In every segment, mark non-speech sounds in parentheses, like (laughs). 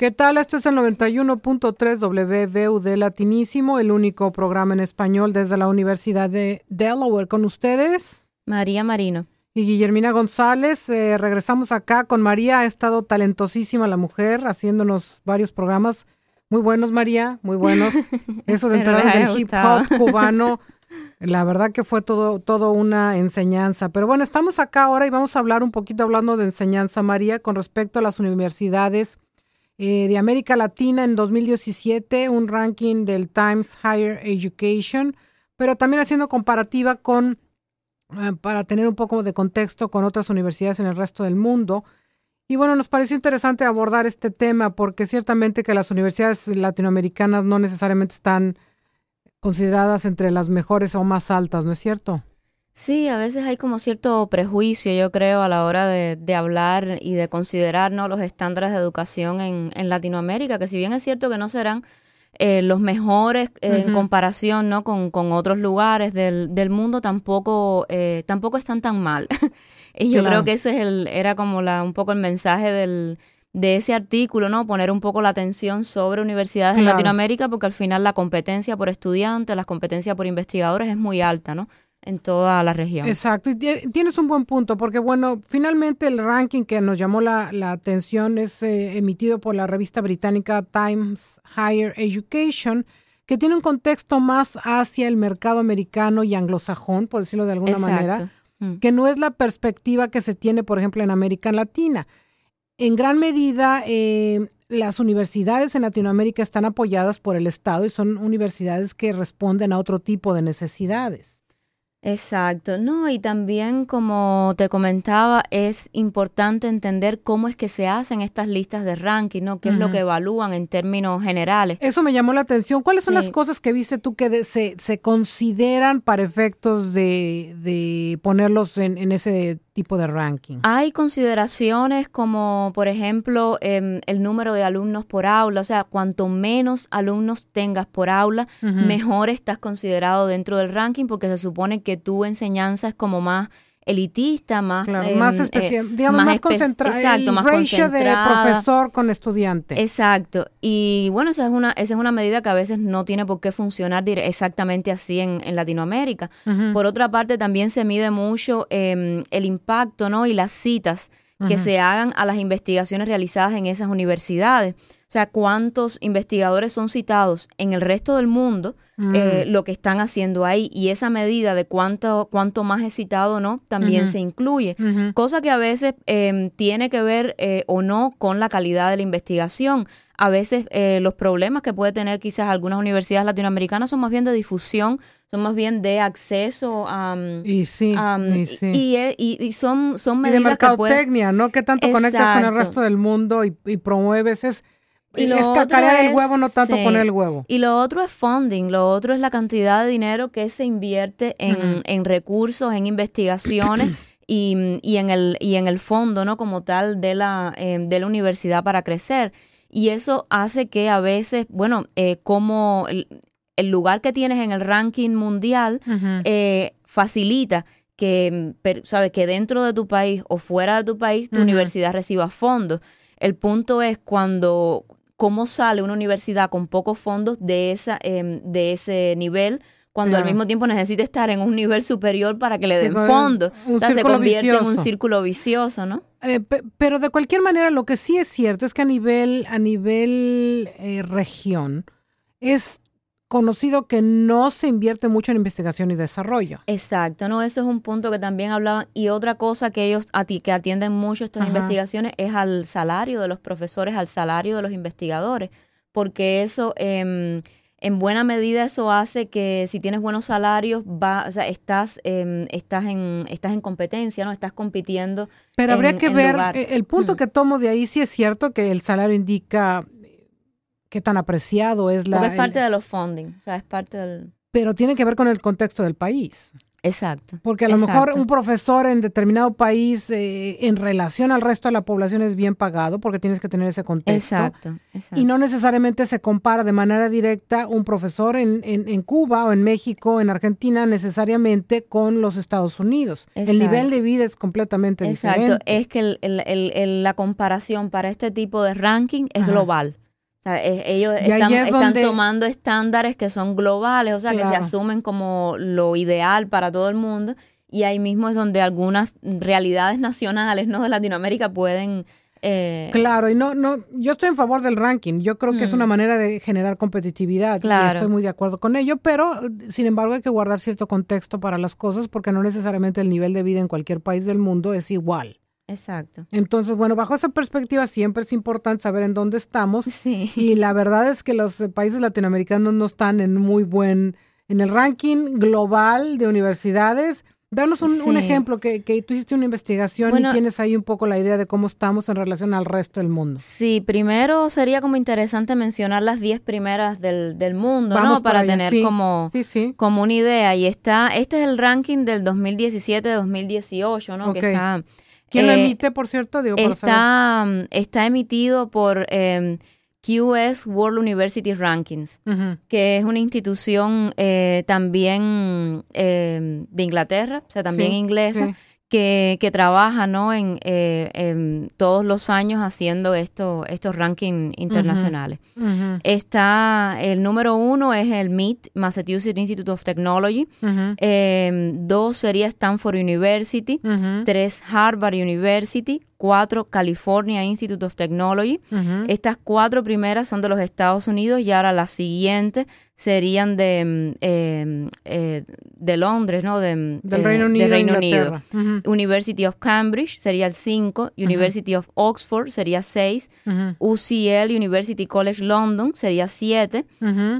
¿Qué tal? Esto es el 91.3 WVU de Latinísimo, el único programa en español desde la Universidad de Delaware. Con ustedes, María Marino. Y Guillermina González. Eh, regresamos acá con María. Ha estado talentosísima la mujer, haciéndonos varios programas. Muy buenos, María, muy buenos. Eso de entrar del hip hop cubano. (laughs) La verdad que fue todo, todo una enseñanza. Pero bueno, estamos acá ahora y vamos a hablar un poquito hablando de enseñanza, María, con respecto a las universidades eh, de América Latina en 2017, un ranking del Times Higher Education, pero también haciendo comparativa con, eh, para tener un poco de contexto con otras universidades en el resto del mundo. Y bueno, nos pareció interesante abordar este tema porque ciertamente que las universidades latinoamericanas no necesariamente están consideradas entre las mejores o más altas, ¿no es cierto? Sí, a veces hay como cierto prejuicio, yo creo, a la hora de, hablar y de considerar los estándares de educación en, en, Latinoamérica, que si bien es cierto que no serán eh, los mejores en comparación ¿no? con, con, otros lugares del, del mundo, tampoco, eh, tampoco están tan mal. (laughs) y yo creo que ese es el, era como la, un poco el mensaje del, de ese artículo, ¿no? Poner un poco la atención sobre universidades en Latinoamérica, porque al final la competencia por estudiantes, la competencia por investigadores es muy alta, ¿no? En toda la región. Exacto, y tienes un buen punto, porque bueno, finalmente el ranking que nos llamó la, atención es eh, emitido por la revista británica Times Higher Education, que tiene un contexto más hacia el mercado americano y anglosajón, por decirlo de alguna manera, mm. que no es la perspectiva que se tiene, por ejemplo, en América Latina. En gran medida, eh, las universidades en Latinoamérica están apoyadas por el Estado y son universidades que responden a otro tipo de necesidades. Exacto, no, y también como te comentaba, es importante entender cómo es que se hacen estas listas de ranking, ¿no? ¿Qué es lo que evalúan en términos generales? Eso me llamó la atención. ¿Cuáles son las cosas que viste tú que se, se consideran para efectos de, de ponerlos en, en ese tipo de ranking? Hay consideraciones como, por ejemplo, em, el número de alumnos por aula, o sea, cuanto menos alumnos tengas por aula, mejor estás considerado dentro del ranking porque se supone que tu enseñanza es como más elitista, más em, más eh, especial, digamos más, concentrado, exacto, más ratio de profesor con estudiante. Exacto. Y bueno, esa es una esa es una medida que a veces no tiene por qué funcionar exactamente así en, Latinoamérica. Por otra parte, también se mide mucho em, el impacto, ¿no? Y las citas que se hagan a las investigaciones realizadas en esas universidades. O sea, cuántos investigadores son citados en el resto del mundo, eh, mm. lo que están haciendo ahí. Y esa medida de cuánto, cuánto más es citado o no, también se incluye. Cosa que a veces em, tiene que ver eh, o no con la calidad de la investigación. A veces eh, los problemas que puede tener quizás algunas universidades latinoamericanas son más bien de difusión, son más bien de acceso a... y sí, y, sí. Y, son, son medidas y de mercadotecnia, ¿no? Que tanto conectas con el resto del mundo y, promueves es y lo es cacarear el huevo, no tanto poner el huevo. Y lo otro es funding, lo otro es la cantidad de dinero que se invierte en, en recursos, en investigaciones (clears throat) y, y, en el, y en el fondo, ¿no? Como tal de la, eh, de la universidad para crecer. Y eso hace que a veces, bueno, eh, como el, lugar que tienes en el ranking mundial eh, facilita que, ¿sabes? que dentro de tu país o fuera de tu país tu universidad reciba fondos. El punto es cuando cómo sale una universidad con pocos fondos de, esa, em, de ese nivel cuando al mismo tiempo necesita estar en un nivel superior para que le den fondos. O sea, se convierte en un círculo vicioso, ¿no? Eh, pero de cualquier manera, lo que sí es cierto es que a nivel, a nivel eh, región, es conocido que no se invierte mucho en investigación y desarrollo. Exacto, no, eso es un punto que también hablaban. Y otra cosa que ellos a ti, que atienden mucho estas investigaciones es al salario de los profesores, al salario de los investigadores, porque eso em, en buena medida eso hace que si tienes buenos salarios, va, o sea, estás, em, estás en, estás en competencia, ¿no? Estás compitiendo. Pero habría que ver, eh, el punto mm. que tomo de ahí sí es cierto que el salario indica qué tan apreciado es la... Porque es parte de los funding, o sea, es parte del... Pero tiene que ver con el contexto del país. Exacto. Porque a lo mejor un profesor en determinado país eh, en relación al resto de la población es bien pagado porque tienes que tener ese contexto. Exacto, Y no necesariamente se compara de manera directa un profesor en, en, Cuba o en México, en Argentina, necesariamente con los Estados Unidos. El nivel de vida es completamente diferente. Exacto, es que la comparación para este tipo de ranking es global. O sea, ellos están, tomando estándares que son globales, o sea, que se asumen como lo ideal para todo el mundo. Y ahí mismo es donde algunas realidades nacionales, ¿no? De Latinoamérica pueden... Eh, claro, y no, no, yo estoy en favor del ranking. Yo creo que es una mm. manera de generar competitividad. Y estoy muy de acuerdo con ello, pero sin embargo hay que guardar cierto contexto para las cosas porque no necesariamente el nivel de vida en cualquier país del mundo es igual. Exacto. Entonces, bueno, bajo esa perspectiva siempre es importante saber en dónde estamos. (laughs) Y la verdad es que los países latinoamericanos no están en muy buen, en el ranking global de universidades. Danos un, ejemplo, que, que, tú hiciste una investigación y tienes ahí un poco la idea de cómo estamos en relación al resto del mundo. Sí, primero sería como interesante mencionar las 10 primeras del, del mundo, ¿no? Para tener como, como una idea. Y está, este es el ranking del 2017-2018, ¿no? Que está ¿Quién lo eh, emite, por cierto? está, mm, está emitido por em, QS World University Rankings, que es una institución eh, también em, de Inglaterra, o sea, también inglesa, que, que trabaja ¿no? en, eh, todos los años haciendo esto, estos rankings internacionales. Está el número uno es el MIT, Massachusetts Institute of Technology. Em, dos sería Stanford University. Tres, Harvard University. Cuatro, California Institute of Technology. Estas cuatro primeras son de los Estados Unidos y ahora las siguientes serían de, mm, em, eh, de Londres, ¿no? De, mm, Del Reino Unido. Reino Unido. University of Cambridge sería el 5, University of Oxford sería 6, UCL University College London sería 7,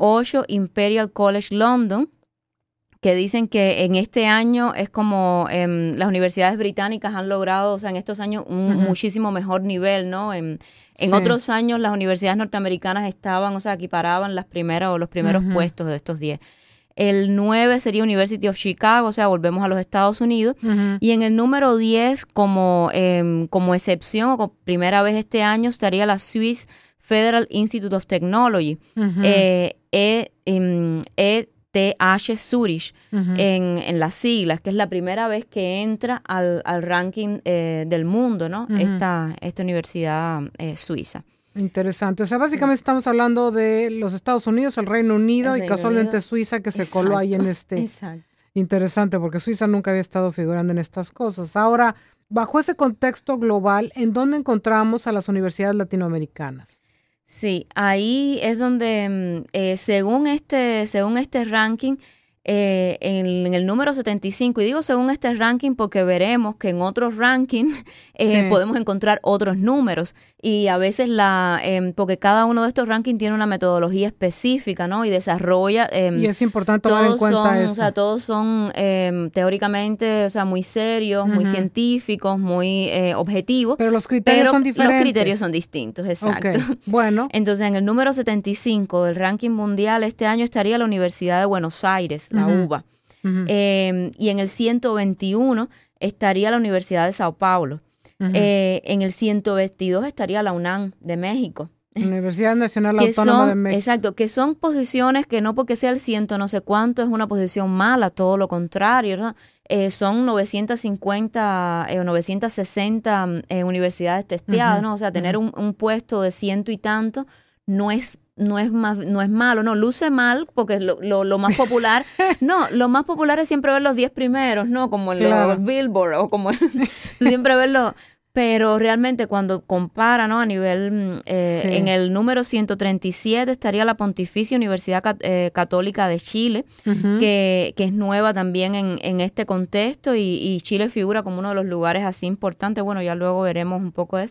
8 Imperial College London que dicen que en este año es como em, las universidades británicas han logrado, o sea, en estos años un muchísimo mejor nivel, ¿no? En, en otros años las universidades norteamericanas estaban, o sea, equiparaban las primeras o los primeros puestos de estos 10. El 9 sería University of Chicago, o sea, volvemos a los Estados Unidos. Y en el número 10, como, em, como excepción o como primera vez este año, estaría la Swiss Federal Institute of Technology. eh, TH Zurich en, en, las siglas, que es la primera vez que entra al, al ranking eh, del mundo, ¿no? esta, esta universidad eh, suiza. Interesante. O sea, básicamente estamos hablando de los Estados Unidos, el Reino Unido y casualmente Suiza que se coló ahí en este. Exacto. Interesante, porque Suiza nunca había estado figurando en estas cosas. Ahora, bajo ese contexto global, ¿en dónde encontramos a las universidades latinoamericanas? Sí, ahí es donde, mm, eh, según, este, según este ranking, eh, en, el número 75, y digo según este ranking porque veremos que en otros rankings (laughs) eh, podemos encontrar otros números y a veces la, em, porque cada uno de estos rankings tiene una metodología específica, ¿no? Y desarrolla... Em, y es importante tomar en cuenta eso. O sea, todos son em, teóricamente, o sea, muy serios, muy científicos, muy eh, objetivos. Pero los criterios son diferentes. Los criterios son distintos, exacto. (laughs) Bueno. Entonces, en el número 75 del ranking mundial este año estaría la Universidad de Buenos Aires, la UBA. Em, y en el 121 estaría la Universidad de Sao Paulo. Eh, en el 122 estaría la UNAM de México. Universidad Nacional Autónoma de México. Exacto, que son posiciones que no porque sea el ciento no sé cuánto es una posición mala, todo lo contrario, eh, son 950 o 960 universidades testeadas, ¿no? O sea, tener un, un, puesto de ciento y tanto no es no es más, no es malo, no, luce mal porque lo, lo, más popular, (laughs) no, lo más popular es siempre ver los 10 primeros, ¿no? Como el los Billboard o como (laughs) siempre verlo, pero realmente cuando compara, ¿no? A nivel, mm, eh, en el número 137 estaría la Pontificia Universidad eh, Católica de Chile, que, que, es nueva también en, en este contexto y, y, Chile figura como uno de los lugares así importantes, bueno, ya luego veremos un poco de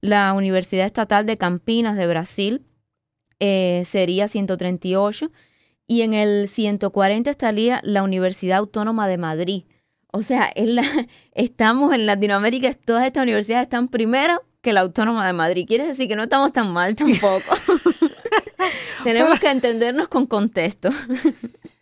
La Universidad Estatal de Campinas de Brasil, eh, sería 138 y en el 140 estaría la Universidad Autónoma de Madrid. O sea, la, (laughs) estamos en Latinoamérica, todas estas universidades están primero que la Autónoma de Madrid. Quiere decir que no estamos tan mal tampoco. (laughs) (laughs) Tenemos que entendernos con contexto.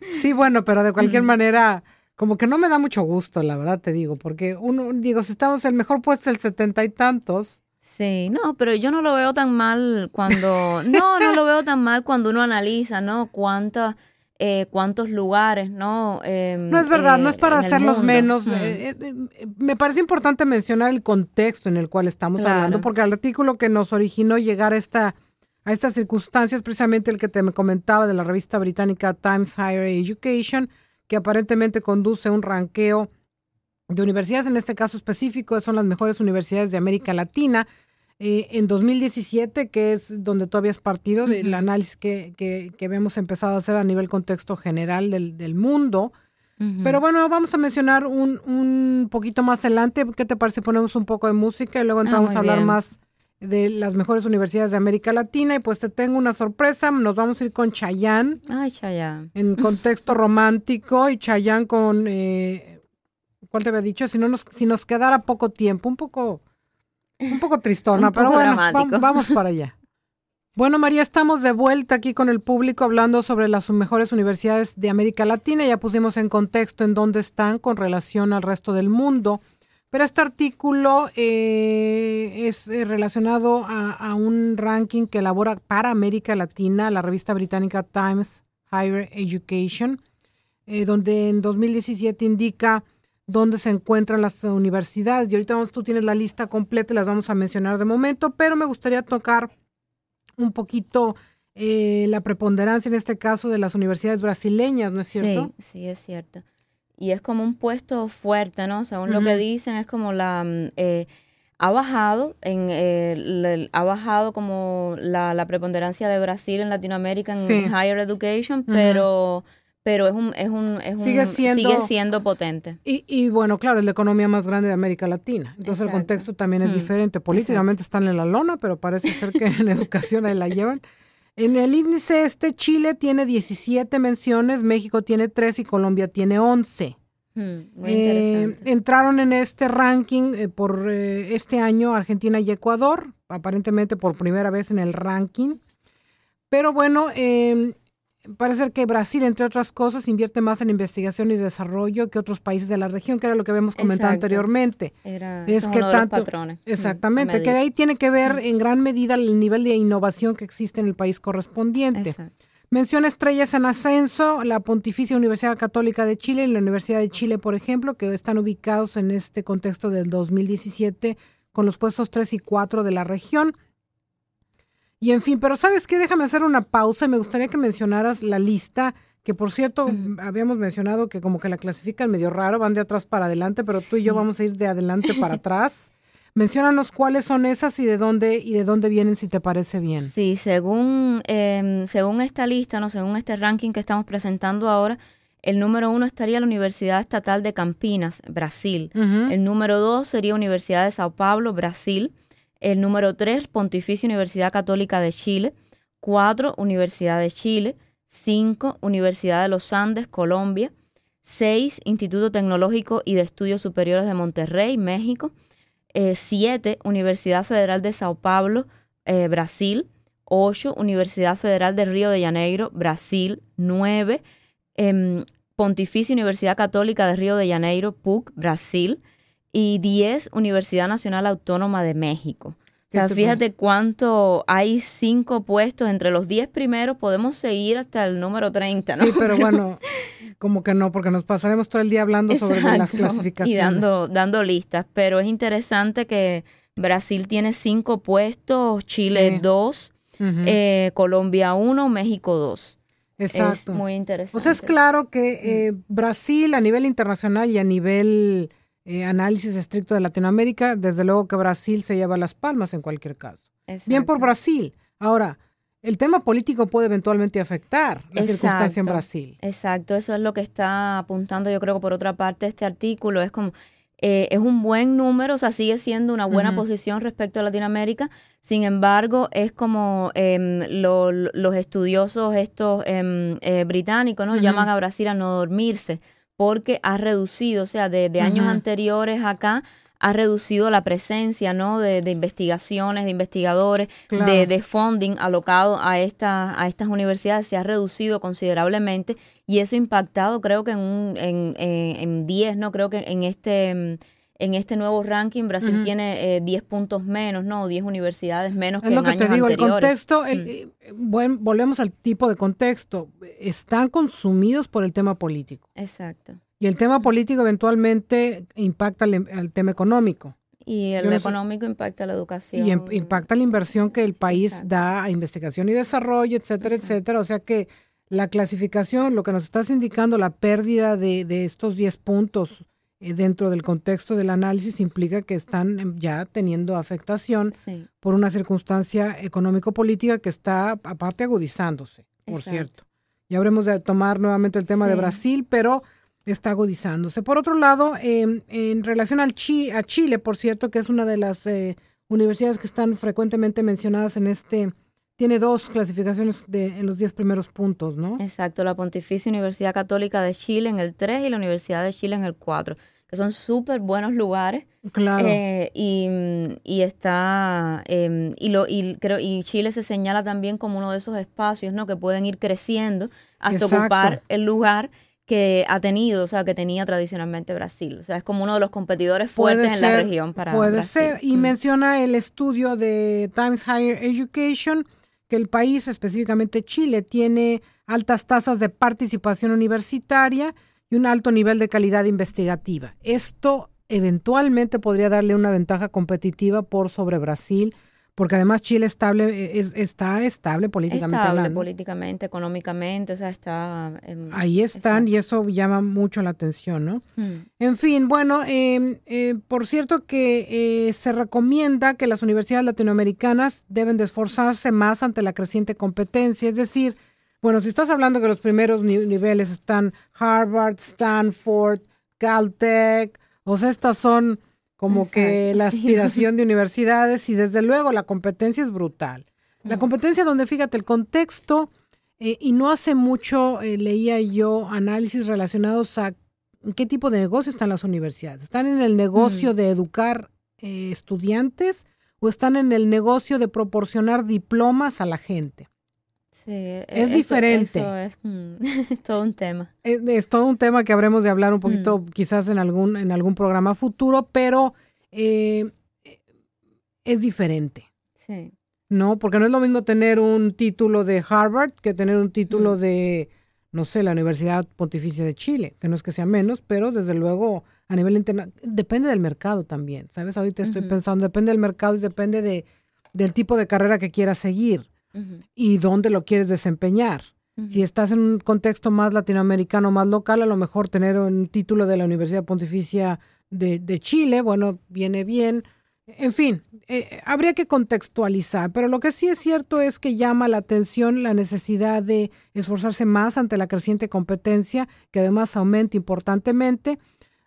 sí, bueno, pero de cualquier manera como que no me da mucho gusto, la verdad te digo, porque uno, digo, si estamos el mejor puesto el setenta y tantos. Sí, no, pero yo no lo veo tan mal cuando, (laughs) no, no lo veo tan mal cuando uno analiza, ¿no? Cuántas, eh, cuántos lugares, ¿no? Em, no es verdad, no es para hacerlos menos. Eh, eh, me parece importante mencionar el contexto en el cual estamos hablando, porque el artículo que nos originó llegar a esta a estas circunstancias, precisamente el que te me comentaba de la revista británica Times Higher Education, que aparentemente conduce un ranqueo de universidades, en este caso específico, son las mejores universidades de América Latina. Eh, en 2017, que es donde tú habías partido del análisis que, que, que, hemos empezado a hacer a nivel contexto general del, del mundo. Pero bueno, vamos a mencionar un, un poquito más adelante. ¿Qué te parece? Ponemos un poco de música y luego ah, entramos a hablar más de las mejores universidades de América Latina. Y pues te tengo una sorpresa. Nos vamos a ir con Chayán. Ay, Chayán. En contexto romántico y Chayán con. Eh, ¿Cuál te había dicho? Si, no nos, si nos quedara poco tiempo, un poco. Un poco tristona, (laughs) pero bueno, vamos para allá. Bueno, María, estamos de vuelta aquí con el público hablando sobre las mejores universidades de América Latina. Ya pusimos en contexto en dónde están con relación al resto del mundo. Pero este artículo eh, es eh, relacionado a, un ranking que elabora para América Latina la revista británica Times Higher Education, eh, donde en 2017 indica dónde se encuentran las universidades. Y ahorita vamos, tú tienes la lista completa y las vamos a mencionar de momento, pero me gustaría tocar un poquito la preponderancia en este caso de las universidades brasileñas, ¿no es cierto? Sí, sí, es cierto y es como un puesto fuerte, ¿no? Según lo que dicen, es como la... Mm, eh, ha bajado, en, eh, ha bajado como la, preponderancia de Brasil en Latinoamérica en higher education, pero... pero es un, es un, es sigue, siendo, sigue siendo potente. Y, y, bueno, claro, es la economía más grande de América Latina. Entonces el contexto también es diferente. Políticamente están en la lona, pero parece ser que en (laughs) educación ahí la llevan. En el índice este, Chile tiene 17 menciones, México tiene 3 y Colombia tiene 11. Hmm, eh, entraron en este ranking eh, por eh, este año Argentina y Ecuador, aparentemente por primera vez en el ranking. Pero bueno, em, parece que Brasil, entre otras cosas, invierte más en investigación y desarrollo que otros países de la región, que era lo que habíamos comentado anteriormente. es que tanto, patrones. Exactamente, que de ahí tiene que ver en gran medida el nivel de innovación que existe en el país correspondiente. Menciona estrellas en ascenso, la Pontificia Universidad Católica de Chile y la Universidad de Chile, por ejemplo, que están ubicados en este contexto del 2017 con los puestos 3 y 4 de la región. Y en fin, pero ¿sabes qué? Déjame hacer una pausa y me gustaría que mencionaras la lista, que por cierto, habíamos mencionado que como que la clasifican medio raro, van de atrás para adelante, pero tú y yo vamos a ir de adelante para (laughs) atrás. Menciónanos cuáles son esas y de dónde y de dónde vienen, si te parece bien. Sí, según, em, según esta lista, no, según este ranking que estamos presentando ahora, el número uno estaría la Universidad Estatal de Campinas, Brasil. El número dos sería Universidad de Sao Paulo, Brasil. El número 3, Pontificia Universidad Católica de Chile. 4, Universidad de Chile. 5, Universidad de los Andes, Colombia. 6, Instituto Tecnológico y de Estudios Superiores de Monterrey, México. 7, eh, Universidad Federal de Sao Paulo, eh, Brasil. 8, Universidad Federal de Río de Janeiro, Brasil. 9, em, Pontificia Universidad Católica de Río de Janeiro, PUC, Brasil y 10 Universidad Nacional Autónoma de México. O sea, fíjate cuánto hay cinco puestos entre los 10 primeros, podemos seguir hasta el número 30, ¿no? Sí, pero (laughs) bueno, como que no, porque nos pasaremos todo el día hablando sobre las clasificaciones. Y dando, dando listas, pero es interesante que Brasil tiene cinco puestos, Chile dos, eh, Colombia uno, México dos. Exacto. Es muy interesante. Pues es claro que eh, Brasil a nivel internacional y a nivel eh, análisis estricto de Latinoamérica, desde luego que Brasil se lleva las palmas en cualquier caso. Bien por Brasil. Ahora, el tema político puede eventualmente afectar la circunstancia en Brasil. Exacto, eso es lo que está apuntando yo creo que por otra parte este artículo. Es como, eh, es un buen número, o sea, sigue siendo una buena posición respecto a Latinoamérica. Sin embargo, es como em, los estudiosos estos em, eh, británicos, ¿no? Llaman a Brasil a no dormirse porque ha reducido, o sea, de, años anteriores acá ha reducido la presencia ¿no? de, investigaciones, de investigadores, de, funding alocado a, esta, a estas universidades, se ha reducido considerablemente y eso ha impactado creo que en, un, en, en 10, ¿no? creo que en este en este nuevo ranking Brasil tiene 10 eh, puntos menos, ¿no? 10 universidades menos que es lo que te digo, el contexto, mm. eh, volvemos al tipo de contexto, están consumidos por el tema político. Exacto. Y el tema político eventualmente impacta al, tema económico. Y el económico impacta la educación. Y impacta la inversión que el país da a investigación y desarrollo, etcétera, etcétera. O sea que la clasificación, lo que nos estás indicando, la pérdida de, de estos 10 puntos dentro del contexto del análisis implica que están em, ya teniendo afectación por una circunstancia económico-política que está aparte agudizándose, por cierto. Ya habremos de tomar nuevamente el tema de Brasil, pero está agudizándose. Por otro lado, em, en relación al a Chile, por cierto, que es una de las eh, universidades que están frecuentemente mencionadas en este tiene dos clasificaciones de, en los diez primeros puntos, ¿no? Exacto, la Pontificia Universidad Católica de Chile en el 3 y la Universidad de Chile en el 4, que son súper buenos lugares. Claro. Eh, y, y, está, em, y, lo, y, creo, y Chile se señala también como uno de esos espacios, ¿no? Que pueden ir creciendo hasta ocupar el lugar que ha tenido, o sea, que tenía tradicionalmente Brasil. O sea, es como uno de los competidores fuertes en la región para Puede ser. Y mm. menciona el estudio de Times Higher Education que el país, específicamente Chile, tiene altas tasas de participación universitaria y un alto nivel de calidad investigativa. Esto eventualmente podría darle una ventaja competitiva por sobre Brasil porque además Chile estable, e, está estable políticamente. Estable políticamente, económicamente, o sea, está... Ahí están y eso llama mucho la atención, ¿no? Hmm. En fin, bueno, em, eh, por cierto que eh, se recomienda que las universidades latinoamericanas deben de esforzarse más ante la creciente competencia, es decir, bueno, si estás hablando que los primeros niveles están Harvard, Stanford, Caltech, o sea, estas son como que la (laughs) aspiración de universidades y desde luego la competencia es brutal. La competencia donde, fíjate, el contexto, eh, y no hace mucho eh, leía yo análisis relacionados a qué tipo de negocio están las universidades. ¿Están en el negocio mm. de educar eh, estudiantes o están en el negocio de proporcionar diplomas a la gente? E, es diferente. Mm, (laughs) es, todo un tema. Es, todo un tema que habremos de hablar un poquito mm. quizás en algún, en algún programa futuro, pero eh, es diferente. Sí. ¿No? Porque no es lo mismo tener un título de Harvard que tener un título mm. de, no sé, la Universidad Pontificia de Chile, que no es que sea menos, pero desde luego a nivel internacional, depende del mercado también, ¿sabes? Ahorita estoy pensando, depende del mercado y depende de, del tipo de carrera que quieras seguir y dónde lo quieres desempeñar. Si estás en un contexto más latinoamericano, más local, a lo mejor tener un título de la Universidad Pontificia de, Chile, bueno, viene bien. En fin, eh, habría que contextualizar, pero lo que sí es cierto es que llama la atención la necesidad de esforzarse más ante la creciente competencia, que además aumenta importantemente.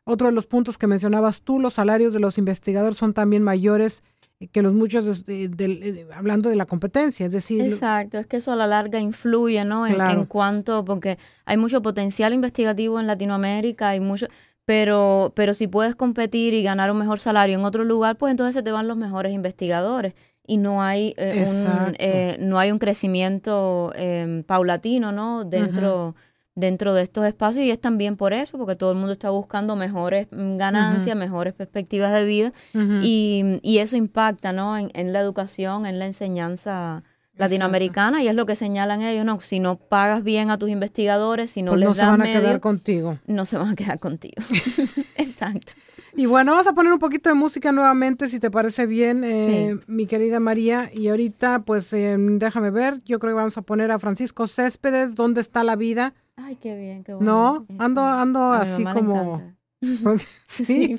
Otro de los puntos que mencionabas tú, los salarios de los investigadores son también mayores que los muchos, de, hablando de la competencia, es decir... Exacto, es que eso a la larga influye, ¿no? En, cuanto, porque hay mucho potencial investigativo en Latinoamérica, hay mucho, pero, pero si puedes competir y ganar un mejor salario en otro lugar, pues entonces se te van los mejores investigadores y no hay, eh, un, eh, no hay un crecimiento eh, paulatino, ¿no? Dentro dentro de estos espacios y es también por eso, porque todo el mundo está buscando mejores mm, ganancias, mejores perspectivas de vida y, y, eso impacta ¿no? En, en, la educación, en la enseñanza latinoamericana y es lo que señalan ellos, no, si no pagas bien a tus investigadores, si no pues les no se van a quedar contigo. No se van a quedar contigo. (laughs) (laughs) Exacto. Y bueno, vamos a poner un poquito de música nuevamente, si te parece bien, eh, mi querida María. Y ahorita, pues eh, déjame ver, yo creo que vamos a poner a Francisco Céspedes, ¿Dónde está la vida? Ay, qué bien, qué bueno. No, ando, ando así como... (laughs) (laughs) sí.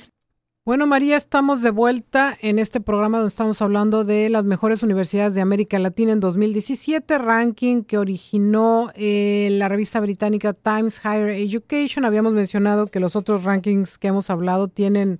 Bueno, María, estamos de vuelta en este programa donde estamos hablando de las mejores universidades de América Latina en 2017, ranking que originó eh, la revista británica Times Higher Education. Habíamos mencionado que los otros rankings que hemos hablado tienen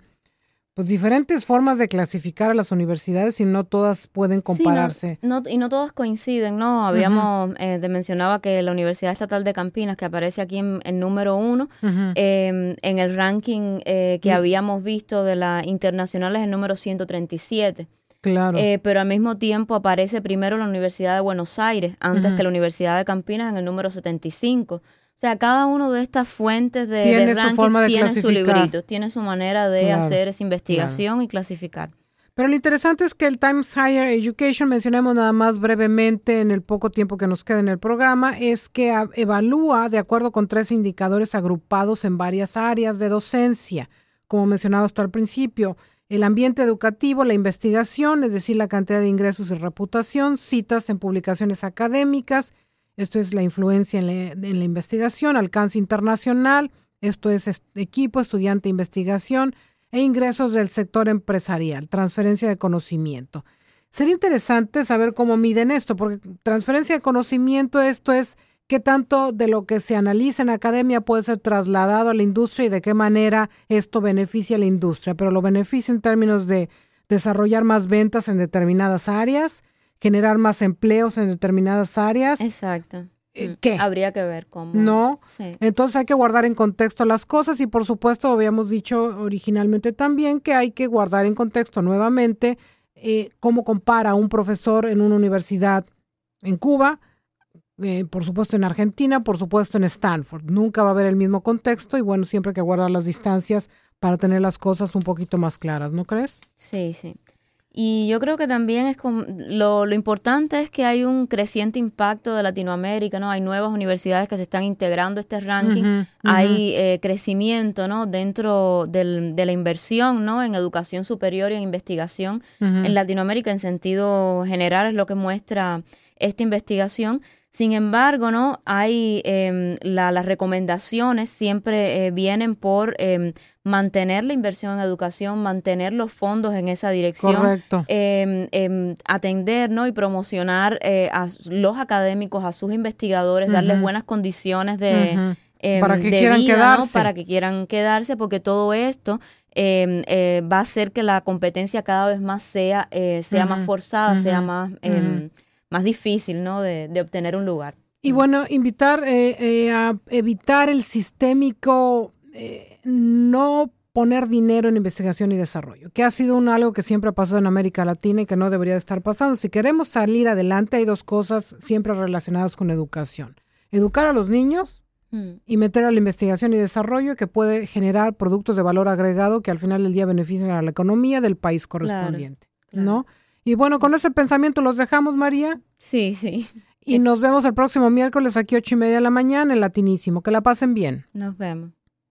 pues diferentes formas de clasificar a las universidades y no todas pueden compararse. no, y no todas coinciden, ¿no? Habíamos, eh, te mencionaba que la Universidad Estatal de Campinas, que aparece aquí en, número uno, em, en el ranking eh, que mm. habíamos visto de la internacional es el número 137. Claro. Eh, pero al mismo tiempo aparece primero la Universidad de Buenos Aires, antes que la Universidad de Campinas en el número 75. O sea, cada uno de estas fuentes de, tiene ranking su forma de tiene su librito, tiene su manera de hacer esa investigación y clasificar. Pero lo interesante es que el Times Higher Education, mencionemos nada más brevemente en el poco tiempo que nos queda en el programa, es que evalúa de acuerdo con tres indicadores agrupados en varias áreas de docencia, como mencionabas tú al principio, el ambiente educativo, la investigación, es decir, la cantidad de ingresos y reputación, citas en publicaciones académicas, esto es la influencia en la, investigación, alcance internacional, esto es equipo, estudiante, investigación e ingresos del sector empresarial, transferencia de conocimiento. Sería interesante saber cómo miden esto, porque transferencia de conocimiento, esto es qué tanto de lo que se analiza en academia puede ser trasladado a la industria y de qué manera esto beneficia a la industria, pero lo beneficia en términos de desarrollar más ventas en determinadas áreas, generar más empleos en determinadas áreas. Exacto. Eh, mm, ¿Qué? Habría que ver cómo. No. Entonces hay que guardar en contexto las cosas y por supuesto habíamos dicho originalmente también que hay que guardar en contexto nuevamente eh, cómo compara un profesor en una universidad en Cuba, eh, por supuesto en Argentina, por supuesto en Stanford. Nunca va a haber el mismo contexto y bueno, siempre hay que guardar las distancias para tener las cosas un poquito más claras, ¿no crees? Sí, sí. Y yo creo que también es lo, lo, importante es que hay un creciente impacto de Latinoamérica, ¿no? Hay nuevas universidades que se están integrando a este ranking, hay eh, crecimiento, ¿no? Dentro del, de la inversión, ¿no? En educación superior y en investigación en Latinoamérica en sentido general es lo que muestra esta investigación. Sin embargo, ¿no? Hay em, las recomendaciones siempre eh, vienen por em, mantener la inversión en educación, mantener los fondos en esa dirección, em, atender ¿no? y promocionar eh, a los académicos, a sus investigadores, darles buenas condiciones de, para que quieran vida, quedarse. para que quieran quedarse, porque todo esto eh, va a hacer que la competencia cada vez más sea, sea más forzada, sea más más difícil, ¿no? De, de obtener un lugar. Y bueno, invitar eh, eh, a evitar el sistémico, eh, no poner dinero en investigación y desarrollo, que ha sido un, algo que siempre ha pasado en América Latina y que no debería de estar pasando. Si queremos salir adelante, hay dos cosas siempre relacionadas con educación. Educar a los niños mm. y meter a la investigación y desarrollo que puede generar productos de valor agregado que al final del día benefician a la economía del país correspondiente, ¿no? Y bueno, con ese pensamiento los dejamos, María. Sí, sí. Y nos vemos el próximo miércoles aquí ocho y media de la mañana en Latinísimo. Que la pasen bien. Nos vemos.